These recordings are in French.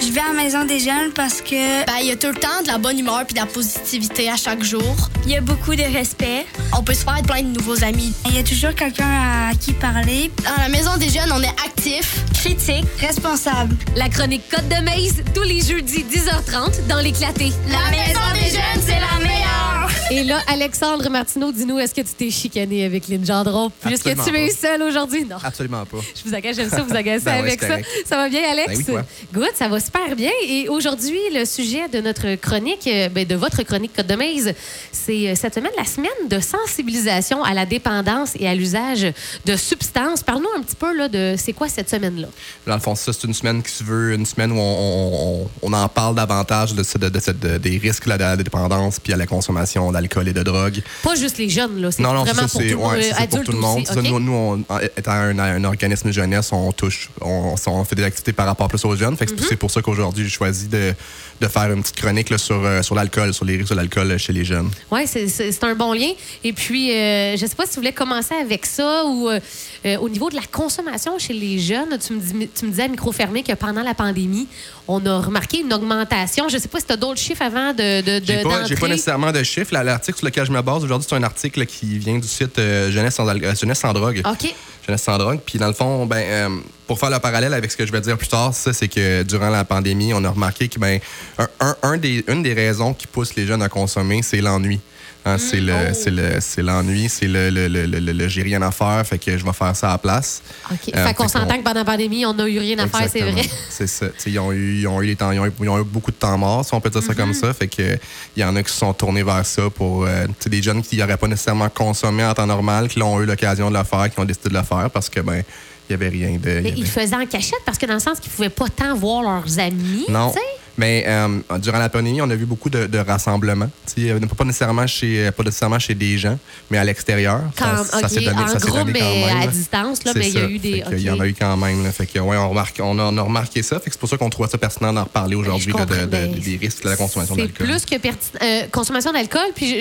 Je vais à la maison des jeunes parce que Ben, il y a tout le temps de la bonne humeur puis de la positivité à chaque jour. il y a beaucoup de respect. On peut se faire plein de nouveaux amis. Il y a toujours quelqu'un à qui parler. Dans la maison des jeunes, on est actifs. Critique, responsable. La chronique Côte de Maze, tous les jeudis 10h30 dans l'éclaté. La maison des jeunes, c'est la meilleure! Et là, Alexandre Martineau, dis-nous, est-ce que tu t'es chicané avec Lynn Gendron? Puisque tu es pas. seul aujourd'hui? Non. Absolument pas. Je vous agace, j'aime ça vous agacer Ben avec ça. Ça va bien, Alex? Ben oui, toi. Good, ça va super bien. Et aujourd'hui, le sujet de notre chronique, euh, ben, de votre chronique Côte de Maze, c'est euh, cette semaine la semaine de sensibilisation à la dépendance et à l'usage de substances. Parle-nous un petit peu là, de c'est quoi cette semaine-là? Dans le fond, ça, c'est une semaine qui se veut une semaine où on, on- on- on en parle davantage de, ce- de- de cette- de- des risques là, de la dépendance puis à la consommation d'alcool et de drogue. Pas juste les jeunes, là. C'est Non, non, c'est vraiment ça, pour tout c'est le monde. ouais, euh, pour tout le monde. aussi, ça? Nous, nous, on- étant un, un organisme jeunesse, on touche, on, on fait des activités par rapport plus aux jeunes. Fait que Mm-hmm. C'est pour ça qu'aujourd'hui, j'ai choisi de, de faire une petite chronique là, sur, euh, sur l'alcool, sur les risques de l'alcool chez les jeunes. Oui, c'est- c'est c'est un bon lien. Et puis, euh, je ne sais pas si tu voulais commencer avec ça ou euh, au niveau de la consommation chez les jeunes. Tu me, dis- tu me disais à micro fermé que pendant la pandémie, on a remarqué une augmentation. Je ne sais pas si tu as d'autres chiffres avant de, de, de- J'ai pas, j'ai pas d'entrer. nécessairement de chiffres. L'article sur lequel je me base aujourd'hui, c'est un article qui vient du site euh, Jeunesse, sans, euh, Jeunesse sans drogue. OK. Jeunesse sans drogue. Puis dans le fond, ben, euh, pour faire le parallèle avec ce que je vais dire plus tard, ça, c'est que durant la pandémie, on a remarqué que ben, un, un- un des, une des raisons qui pousse les jeunes à consommer, c'est l'ennui. Hein, c'est le, oh. c'est le, c'est l'ennui, c'est le, le, le, le- j'ai rien à faire, fait que je vais faire ça à la place. OK. Euh, fait qu'on s'entend que pendant la pandémie, on n'a eu rien à faire, c'est vrai. C'est ça. Ils ont, eu, ils, ont eu les temps, ils, ont eu, ils ont eu beaucoup de temps mort, si on peut dire ça Mm-hmm. comme ça. Fait que il y en a qui se sont tournés vers ça pour euh, des jeunes qui n'auraient pas nécessairement consommé en temps normal, qui l'ont eu l'occasion de le faire, qui ont décidé de le faire parce que ben il y avait rien de. Mais avait- ils faisaient en cachette parce que dans le sens qu'ils ne pouvaient pas tant voir leurs amis. Non. Mais euh, durant la pandémie, on a vu beaucoup de, de rassemblements. Tu sais, euh, pas nécessairement chez pas nécessairement chez des gens, mais à l'extérieur. Ça- ça OK, s'est donné- en ça groupe, donné quand mais même, à distance, là, C'est mais il y a ça. eu des. Il y en a eu quand même. là. Fait que, ouais, on, remarque, on, a, on a remarqué ça. Fait que c'est pour ça qu'on trouvait ça pertinent d'en reparler aujourd'hui de- comprends, de- ben, des risques de la consommation C'est d'alcool. plus que pertinent. euh, consommation d'alcool, puis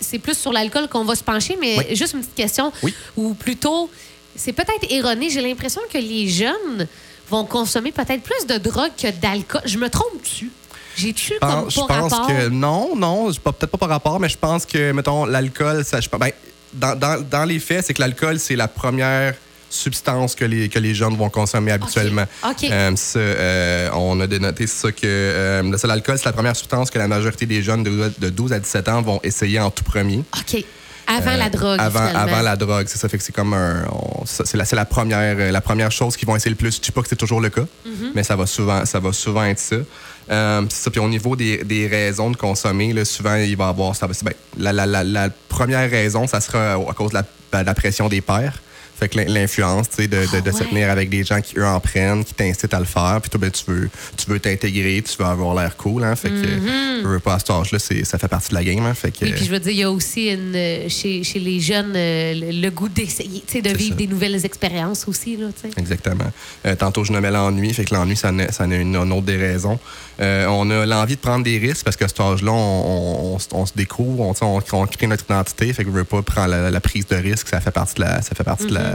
c'est plus sur l'alcool qu'on va se pencher, mais Oui. juste une petite question. Oui. Ou plutôt, c'est peut-être erroné. J'ai l'impression que les jeunes vont consommer peut-être plus de drogue que d'alcool. Je me trompe-tu? J'ai-tu comme je pense rapport? que non, non, peut-être pas par rapport, mais je pense que, mettons, l'alcool, ça, je, ben, dans, dans- dans les faits, c'est que l'alcool, c'est la première substance que les, que les jeunes vont consommer habituellement. OK. Euh, ça, euh, on a dénoté ça que euh, le- l'alcool, c'est la première substance que la majorité des jeunes de, de 12 à 17 ans vont essayer en tout premier. OK. Avant Euh, la drogue, Avant, finalement. avant la drogue, c'est ça. Fait que c'est comme un. c'est la, première, euh, la première chose qu'ils vont essayer le plus. Je dis pas que c'est toujours le cas, Mm-hmm. mais ça va souvent, ça va souvent être ça. Euh, ça. Puis au niveau des, des raisons de consommer, là, souvent il va y avoir. Ça ben, la, la, première raison, ça sera à cause de la, ben, de la pression des pères. Fait que l'in- l'influence, tu sais, de, de, de Ah se tenir avec des gens qui, eux, en prennent, qui t'incitent à le faire. Puis toi, ben, tu veux tu veux t'intégrer, tu veux avoir l'air cool. Hein, fait que, je veux pas à cet âge-là, ça fait partie de la game. Hein, fait que. Oui, puis je veux dire, il y a aussi une, chez, chez les jeunes euh, le, goût d'essayer, tu sais, de vivre ça. des nouvelles expériences aussi. Là. Exactement. Euh, tantôt, je nommais l'ennui. Fait que l'ennui, ça en est, ça en une, une autre des raisons. Euh, on a l'envie de prendre des risques parce qu'à cet âge-là, on, on- on se- on se découvre, on, crée notre identité. Fait que je veux pas prendre la, la prise de risque. Ça fait partie de la. Ça fait partie de la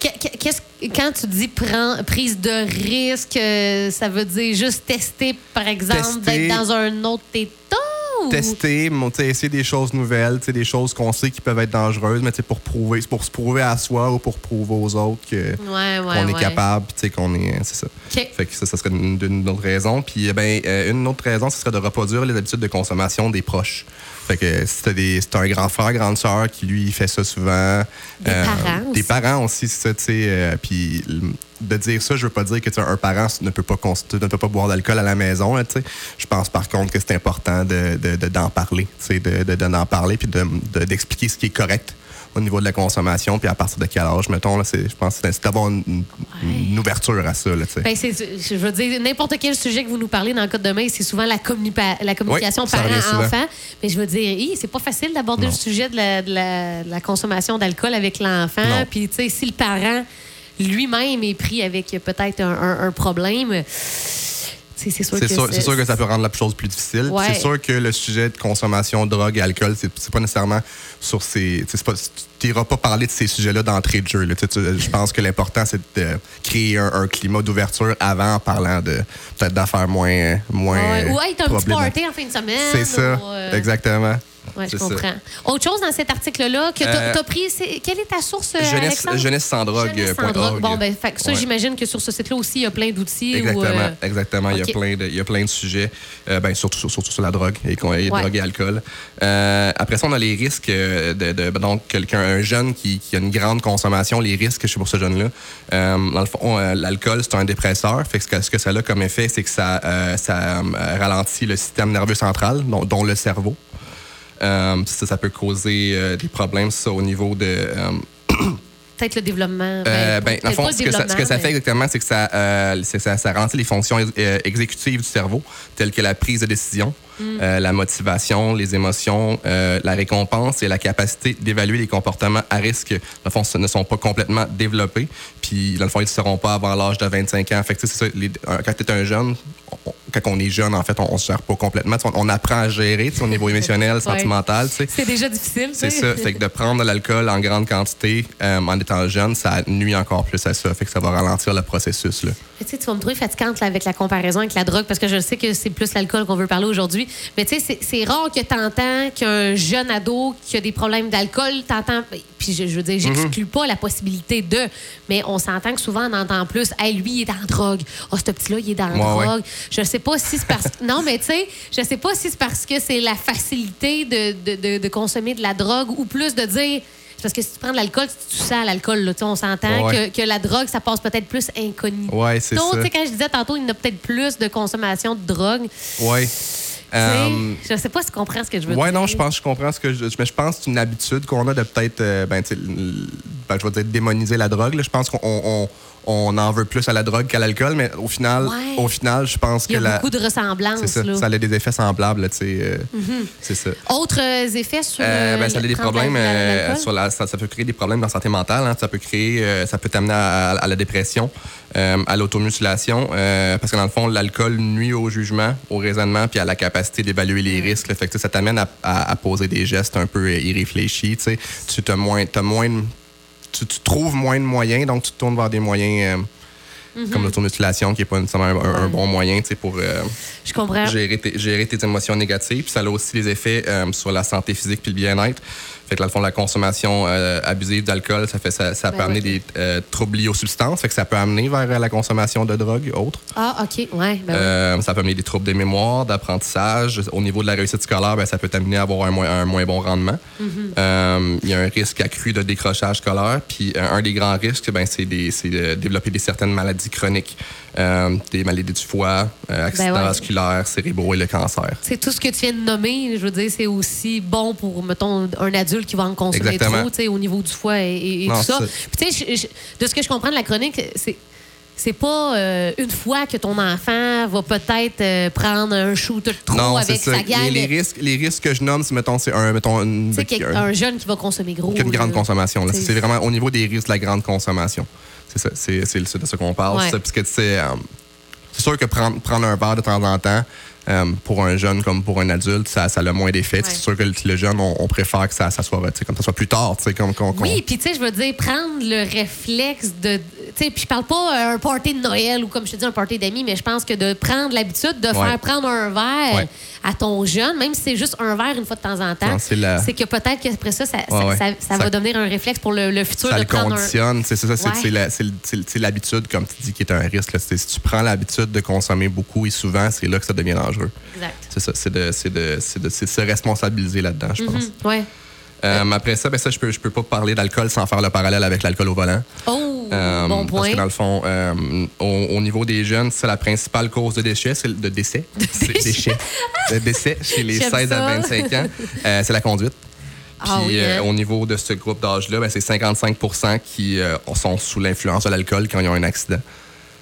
qu'est-ce- quand tu dis prise de risque, euh, ça veut dire juste tester, par exemple, Tester. d'être dans un autre état? ou- tester, essayer des choses nouvelles, des choses qu'on sait qui peuvent être dangereuses, mais pour prouver, c'est pour se prouver à soi ou pour prouver aux autres que Ouais, ouais, qu'on est ouais. capable, qu'on est, c'est ça. OK. Fait que ça, ça serait une, une autre raison. Puis, eh ben, euh, une autre raison, ce serait de reproduire les habitudes de consommation des proches. Fait que si t'as des- si un grand frère, grande sœur qui, lui, fait ça souvent. Des parents Des aussi. parents aussi, c'est ça, tu sais. euh, puis, de dire ça, je veux pas dire que un parent ne peut pas, ne peut pas boire d'alcool à la maison, là, tu sais. Je pense, par contre, que c'est important de, de- de- d'en parler, tu sais, de, de, d'en parler, puis de, de- d'expliquer ce qui est correct au niveau de la consommation, puis à partir de quel âge, mettons, là, je pense que c'est d'avoir une, une ouverture à ça, là. Ben, je veux dire, n'importe quel sujet que vous nous parlez dans le code de main, c'est souvent la, communica- la communication Oui, parent-enfant. Mais je veux dire, c'est pas facile d'aborder le sujet de la, de la- de la consommation d'alcool avec l'enfant. Puis, tu sais, si le parent lui-même est pris avec peut-être un, un- un problème, C'est sûr, que sûr, c'est sûr que ça peut rendre la chose plus difficile. Ouais. C'est sûr que le sujet de consommation drogue et alcool, c'est pas nécessairement sur ces. Tu n'iras pas parler de ces sujets-là d'entrée de jeu. Je pense que l'important, c'est de créer un, un climat d'ouverture avant en parlant de peut-être d'affaires moins. moins Ouais, ou t'as un petit party en fin de semaine. C'est ça, euh, exactement. Ouais, je ça. comprends. Autre chose dans cet article-là que Euh, as pris, c'est- quelle est ta source, euh, Jeunesse, Alexandre? jeunesse sans drogue. Jeunesse euh, sans point drogue. Bon, ben, fait ça, Ouais. j'imagine que sur ce site-là aussi, il y a plein d'outils. Exactement, euh, exactement. Il, y a plein de, il y a plein de sujets, euh, ben, surtout, sur- surtout sur la drogue et, et Ouais. drogue et alcool. Euh, après ça, on a les risques euh, de, de- donc quelqu'un, un jeune qui, qui a une grande consommation, les risques chez pour ce jeune-là. Euh, dans le fond, euh, l'alcool, c'est un dépresseur. Fait que ce que, ça a comme effet, c'est que ça, euh, ça euh, ralentit le système nerveux central, dont, dont le cerveau. Euh, ça, ça peut causer euh, des problèmes ça, au niveau de... euh, Peut-être le développement. euh, ben, dans le fond, ce que, ça, ce que ça développement, fait exactement, c'est que ça, euh, ça, ça ralentit les fonctions exécutives du cerveau, telles que la prise de décision, Mm. euh, la motivation, les émotions, euh, la récompense et la capacité d'évaluer les comportements à risque, dans le fond, ce ne sont pas complètement développés. Puis, dans le fond, ils ne seront pas avant l'âge de 25 ans. Fait que, tu sais, c'est ça, les- quand tu es un jeune, on- quand on est jeune, en fait, on ne se gère pas complètement. On, on apprend à gérer au niveau émotionnel, sentimental. C'est déjà difficile. C'est ça. Fait que de prendre de l'alcool en grande quantité euh, en étant jeune, ça nuit encore plus à ça. Fait que ça va ralentir le processus. Là. Tu sais, tu vas me trouver fatigante là, avec la comparaison avec la drogue parce que je sais que c'est plus l'alcool qu'on veut parler aujourd'hui. Mais tu sais, c'est- rare que tu entends qu'un jeune ado qui a des problèmes d'alcool, t'entends. Puis je, je veux dire, j'exclus pas la possibilité de. Mais on s'entend que souvent, on entend plus. Hey, lui, il est dans la drogue. Oh, ce petit-là, il est dans la Ouais, drogue. Je sais pas si c'est parce Non, mais tu sais, je sais pas si c'est parce que c'est la facilité de, de, de- de consommer de la drogue ou plus de dire. Parce que si tu prends de l'alcool, tu sens l'alcool. là. Tu sais, On s'entend Ouais. que, que la drogue, ça passe peut-être plus incognito. Ouais, c'est ça. tu sais, quand je disais tantôt, il y en a peut-être plus de consommation de drogue. Tu Euh, je sais pas si tu comprends ce que je veux ouais, dire. non, je pense, je comprends ce que je. Mais je pense que c'est une habitude qu'on a de peut-être, euh, ben, ben, je vais dire démoniser la drogue. là. Je pense qu'on on, on en veut plus à la drogue qu'à l'alcool, mais au final, Ouais. au final, je pense Il y que a la. beaucoup de ressemblances. Ça. là. Ça a des effets semblables, tu sais. euh, C'est ça. Autres euh, effets sur. Euh, euh, ben, ça a des problèmes euh, sur la, ça, ça peut créer des problèmes dans la santé mentale. hein. Ça peut créer, euh, ça peut t'amener à, à la dépression, à l'automutilation, parce que dans le fond, l'alcool nuit au jugement, au raisonnement, puis à la capacité d'évaluer les risques. Fait que ça t'amène à, poser des gestes un peu irréfléchis. tu as moins, t'as moins, tu, tu trouves moins de moyens, donc tu te tournes vers des moyens. euh, Mm-hmm. Comme l'automutilation, qui n'est pas nécessairement un, un- un bon moyen pour euh, Je comprends. gérer, tes, gérer tes émotions négatives. Puis ça a aussi des effets euh, sur la santé physique puis le bien-être. Fait que dans le fond, la consommation euh, abusive d'alcool, ça fait ça, ça Ben peut amener des euh, troubles liés aux substances. Fait que ça peut amener vers euh, la consommation de drogue autre. Ah, OK. Ouais. Ben oui. Euh, ça peut amener des troubles de mémoire, d'apprentissage. Au niveau de la réussite scolaire, ben, ça peut t'amener à avoir un moins, un moins bon rendement. Mm-hmm. Il y a un risque accru de décrochage scolaire. Puis un des grands risques, ben, c'est des- c'est de développer des certaines maladies chroniques, Euh, des maladies du foie, euh, accidents Ben ouais. vasculaires, cérébraux et le cancer. C'est tout ce que tu viens de nommer, je veux dire, c'est aussi bon pour, mettons, un adulte qui va en consommer Exactement. trop, tu sais, au niveau du foie et, et- et Non, tout ça. Puis, je- je- de ce que je comprends de la chronique, c'est. C'est pas euh, une fois que ton enfant va peut-être euh, prendre un shooter de trop Non, avec ça. sa gang. Les, les risques, les risques que je nomme, c'est, mettons, c'est un, mettons, une, a un- un jeune qui va consommer gros. une grande là. consommation. C'est- vraiment au niveau des risques de la grande consommation. C'est ça, c'est, de ça qu'on parle. Ouais. Parce que, euh, c'est sûr que prendre, prendre un verre de temps en temps, euh, pour un jeune comme pour un adulte, ça, ça a moins d'effet. Ouais. C'est sûr que le, le jeune, on, on préfère que ça, ça soit, comme ça soit plus tard. Comme, qu'on- Oui, puis tu sais, je veux dire, prendre le réflexe de. Sais, puis je parle pas euh, un party de Noël ou comme je te dis, un party d'amis, mais je pense que de prendre l'habitude de Ouais. faire prendre un verre Ouais. à ton jeune, même si c'est juste un verre une fois de temps en temps, c'est la- que peut-être qu'après ça, ça, ça- Ouais, ouais. ça- ça Ça- va devenir un réflexe pour le, le futur ça de le un. conditionne. C'est ça, c'est l'habitude, comme tu dis, qui est un risque. là. Si tu prends l'habitude de consommer beaucoup et souvent, c'est là que ça devient dangereux. Exact. C'est ça, c'est de, c'est de, se responsabiliser là-dedans, je pense. Mhm, Ouais. Euh, après ça, ben ça, je peux, je peux pas parler d'alcool sans faire le parallèle avec l'alcool au volant. Oh, Euh, bon Parce que dans le fond, euh, au, au niveau des jeunes, c'est la principale cause de décès, c'est le- de décès. C'est déchets. De décès chez les J'aime 16 ça. à 25 ans, euh, c'est la conduite. Puis Ah oui, euh, hein? au niveau de ce groupe d'âge-là, ben, c'est 55 qui sont sous l'influence de l'alcool quand ils ont un accident.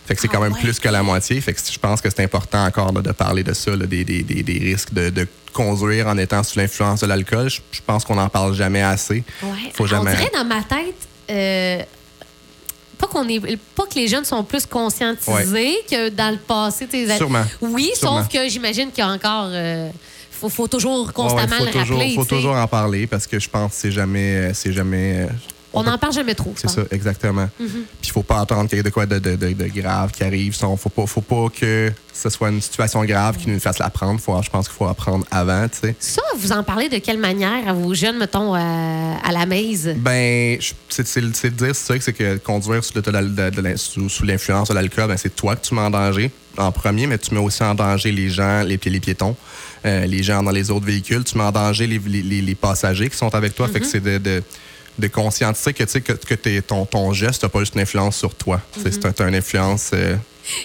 Fait que c'est Ah quand même ouais. plus que la moitié. Fait que je pense que c'est important encore là, de parler de ça, là, des, des- des- des risques de, de conduire en étant sous l'influence de l'alcool. Je, pense qu'on n'en parle jamais assez. Ouais. Faut On jamais. dirait dans ma tête, pas qu'on est pas que les jeunes sont plus conscientisés que dans le passé. Sûrement. Oui, Sûrement. sauf que j'imagine qu'il y a encore. euh, faut, faut toujours Ouais, ouais, constamment faut le toujours, rappeler. faut tu sais. toujours en parler parce que je pense que c'est jamais. euh, C'est jamais euh, On n'en parle jamais trop. C'est ça, exactement. Mm-hmm. Puis il faut pas attendre qu'il y ait de quoi de, de, de, de grave qui arrive. Il faut pas, faut pas que ce soit une situation grave qui nous fasse l'apprendre. Faut, je pense qu'il faut apprendre avant, tu sais. Ça, vous en parlez de quelle manière à vos jeunes, mettons, à, à la maise? Ben, c'est c'est- c'est de dire ça, c'est que conduire sous, l'influence de l'alcool, ben, c'est toi que tu mets en danger en premier, mais tu mets aussi en danger les gens, les, les piétons, euh, les gens dans les autres véhicules. Tu mets en danger les, les- les- les passagers qui sont avec toi. Fait que c'est de, de, de conscientiser que, tu sais, que, que t'es- ton, ton geste n'a pas juste une influence sur toi. C'est un- une influence. euh,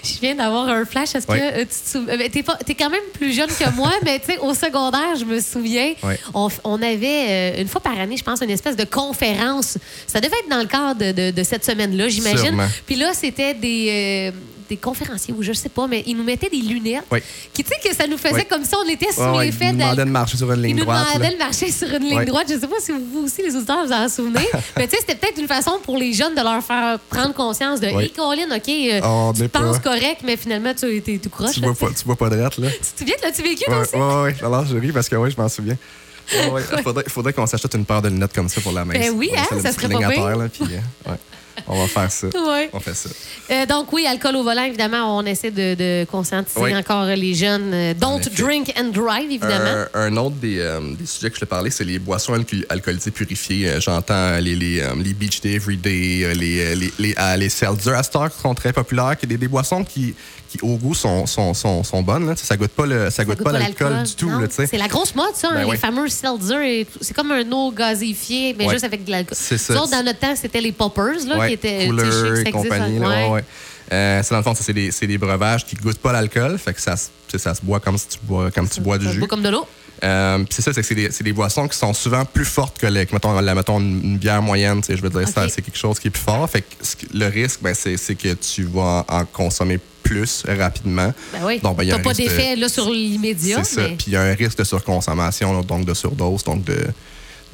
Je viens d'avoir un flash. Est-ce Oui. que euh, tu te sou- euh, ben, t'es quand même plus jeune que moi, mais tu sais, au secondaire, je me souviens, Oui. on, on avait euh, une fois par année, je pense, une espèce de conférence. Ça devait être dans le cadre de, de- de cette semaine-là, j'imagine. Sûrement. Puis là, c'était des, des conférenciers ou je sais pas, mais ils nous mettaient des lunettes. Oui. Qui, tu sais, que ça nous faisait Oui. comme si on était sous l'effet ils nous demandaient de marcher sur une Ils ligne nous droite. là. demandaient de marcher sur une ligne droite. Je sais pas si vous aussi, les auditeurs, vous en souvenez. mais tu sais, c'était peut-être une façon pour les jeunes de leur faire prendre conscience de. Hey, Colin, OK, euh, On tu pas- penses correct, mais finalement, tu es tout croche. Tu là, vois pas, tu vois pas de rette, là. Tu te souviens, l'as-tu vécu, toi aussi? ouais, ouais. Alors, je ris parce que oui, je m'en souviens. Ouais. Il faudrait, faudrait qu'on s'achète une paire de lunettes comme ça pour la main. Ben oui, hein, ça serait pas pire. Là, puis, euh, ouais. On va faire ça. Ouais. On fait ça. Euh, donc, oui, alcool au volant, évidemment, on essaie de, de conscientiser Oui. encore les jeunes. Euh, Don't drink and drive, évidemment. Un, un autre des, euh, des sujets que je te parlais, c'est les boissons alco- alcoolisées purifiées. J'entends les, les, les Beach Day Everyday, les, les, les, les Seltzer à heure qui sont très populaires, qui des, des boissons qui, qui, au goût, sont, sont, sont, sont bonnes. Là. Ça goûte pas le- ça goûte pas l'alcool du tout. C'est la grosse mode, ça, hein, Ben les oui. fameux seltzer. C'est comme un eau gazéifié, mais Ouais. juste avec de l'alcool. C'est ça. Nous autres, dans notre temps, c'était les poppers, là, Ouais, qui je sais que ça et existe, compagnie. ouais. ouais, ouais. Euh, c'est dans le fond, ça, c'est des, des breuvages qui goûtent pas l'alcool, fait que ça, ça se boit comme si tu bois, comme tu bois du Ça jus. comme de l'eau. Euh, c'est ça, c'est que c'est des, boissons qui sont souvent plus fortes que, les, que, mettons, la, mettons, une, bière moyenne. tu sais, Je veux dire, ça, c'est quelque chose qui est plus fort. Fait que le risque, ben, c'est, que tu vas en, consommer plus rapidement. Ben oui. Donc, ben, y a pas de- d'effet là, sur l'immédiat. C'est ça. Puis il y a un risque de surconsommation, donc de surdose, donc de.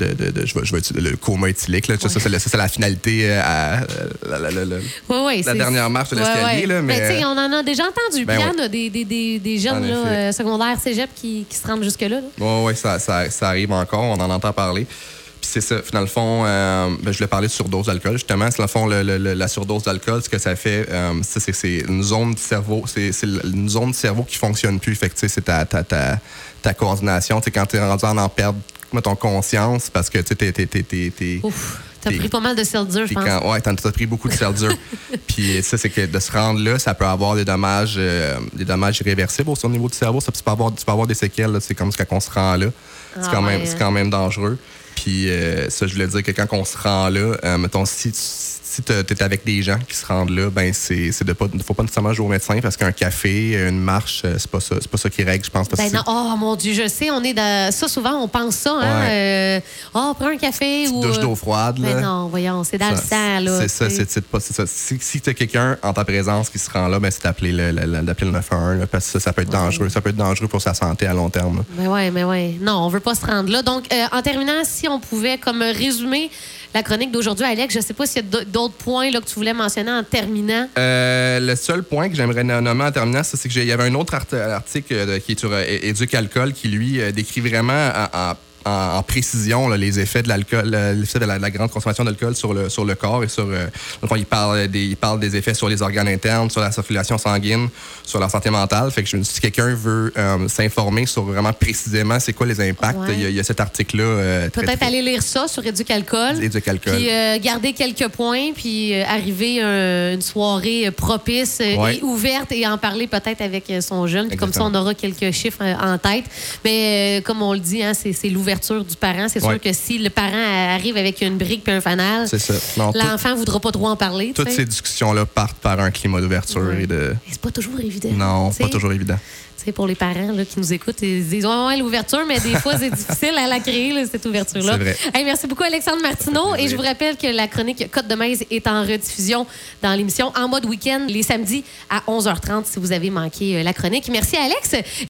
De, de, de- je vais, je vais utiliser le coma éthylique. Là. Ça, ça, c'est la- ça, c'est la finalité euh, à, la, la- la- la- Ouais, ouais, la c'est- dernière marche de l'escalier. ouais. là, mais Ben, sais, on en a déjà entendu. Ben en a des, des, des, des jeunes En là, euh, secondaires, cégep qui, qui se rendent jusque-là. là. Oui, ouais, ça, ça, ça arrive encore, on en entend parler. Puis c'est ça, dans le fond, euh, ben, je voulais parler de surdose d'alcool, justement. Dans le fond, le- le- le- la surdose d'alcool, ce que ça fait, euh, c'est une zone du cerveau, c'est une zone du cerveau qui fonctionne plus. Fait c'est ta, ta, ta, ta coordination. Quand tu es rendu à en perdre mettons, conscience, parce que tu t'es- Ouf, t'as pris pas mal de seltzer, je puis pense. quand, ouais, t'en as pris beaucoup de Seltzer. Puis ça, c'est que de se rendre là, ça peut avoir des dommages, euh, des dommages irréversibles aussi au niveau du cerveau. Ça, tu, peux avoir, tu peux avoir des séquelles. C'est comme quand on se rend là. C'est Ah quand, ouais, hein. quand même dangereux. Puis euh, ça, je voulais dire que quand on se rend là, euh, mettons, si tu si es avec des gens qui se rendent là, ben c'est de pas, faut pas nécessairement jouer au médecin parce qu'un café, une marche, euh, c'est pas ça, c'est pas ça qui règle, je pense. parce Ben non, oh mon Dieu, je sais, on est dans. Ça, souvent, on pense ça, hein? Ouais. euh, oh, prends un café ou. douche euh, d'eau froide. là. Ben non, voyons, c'est dans le sang, là. C'est ça, tu c'est pas ça. Si, si tu as quelqu'un en ta présence qui se rend là, ben, c'est d'appeler le, le, le- le 911 là, parce que ça, ça peut être dangereux. Ça peut être dangereux pour sa santé à long terme. Mais ouais, mais ouais. Non, on veut pas se rendre là. Donc, euh, en terminant, si on pouvait comme résumer la chronique d'aujourd'hui, Alex, je sais pas s'il y a d'autres points là, que tu voulais mentionner en terminant. Euh, le seul point que j'aimerais no- nommer en terminant, c'est que j'ai- il y avait un autre art- article euh, qui est sur euh, Éduc-Alcool qui, lui, décrit vraiment en, en- en- en précision là, les effets de l'alcool, euh, l'effet de la, de la grande consommation d'alcool sur le, sur le corps et sur. euh, donc, il, parle des, il parle des effets sur les organes internes, sur la circulation sanguine, sur la santé mentale. Fait que je me si quelqu'un veut euh, s'informer sur vraiment précisément c'est quoi les impacts, Ouais. il y a- il y, a cet article-là. euh, Peut-être aller lire ça sur Éduc-Alcool. Éduc-Alcool. Puis garder quelques points, puis arriver à une soirée propice Ouais. et ouverte et en parler peut-être avec son jeune. Puis comme ça, on aura quelques chiffres en tête. Mais comme on le dit, hein, c'est c'est du parent. C'est sûr Ouais. que si le parent arrive avec une brique puis un fanal, C'est l'enfant ne voudra pas trop en parler. toutes ces discussions-là partent par un climat d'ouverture Ouais. et de. C'est pas toujours évident. Non, tu sais. pas toujours évident. Sais, pour les parents là, qui nous écoutent, ils disent ouais, l'ouverture, mais des fois, c'est difficile à la créer, là, cette ouverture-là. C'est vrai. Hey, merci beaucoup, Alexandre Martineau. Et je vous rappelle que la chronique Côte de Maise est en rediffusion dans l'émission En mode week-end les samedis à 11h30 si vous avez manqué euh, la chronique. Merci, Alex.